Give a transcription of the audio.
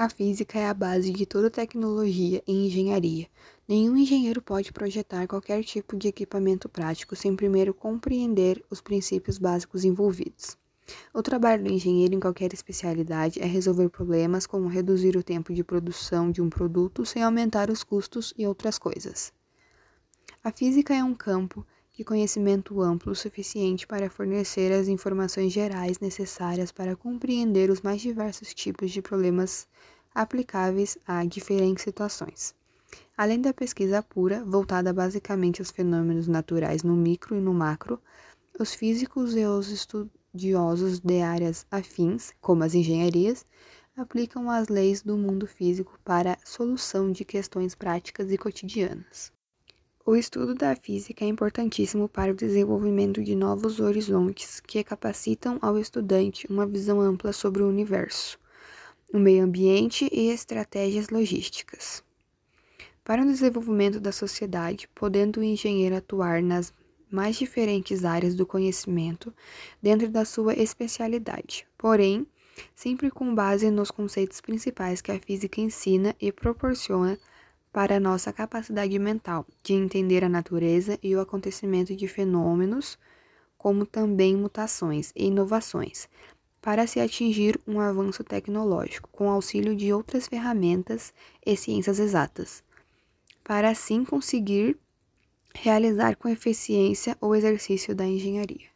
A física é a base de toda tecnologia e engenharia. Nenhum engenheiro pode projetar qualquer tipo de equipamento prático sem primeiro compreender os princípios básicos envolvidos. O trabalho do engenheiro em qualquer especialidade é resolver problemas como reduzir o tempo de produção de um produto sem aumentar os custos e outras coisas. A física é um campo de conhecimento amplo o suficiente para fornecer as informações gerais necessárias para compreender os mais diversos tipos de problemas aplicáveis a diferentes situações. Além da pesquisa pura, voltada basicamente aos fenômenos naturais no micro e no macro, os físicos e os estudiosos de áreas afins, como as engenharias, aplicam as leis do mundo físico para a solução de questões práticas e cotidianas. O estudo da física é importantíssimo para o desenvolvimento de novos horizontes que capacitam ao estudante uma visão ampla sobre o universo, o meio ambiente e estratégias logísticas. Para o desenvolvimento da sociedade, podendo o engenheiro atuar nas mais diferentes áreas do conhecimento dentro da sua especialidade, porém, sempre com base nos conceitos principais que a física ensina e proporciona para a nossa capacidade mental de entender a natureza e o acontecimento de fenômenos, como também mutações e inovações, para se atingir um avanço tecnológico com auxílio de outras ferramentas e ciências exatas, para assim conseguir realizar com eficiência o exercício da engenharia.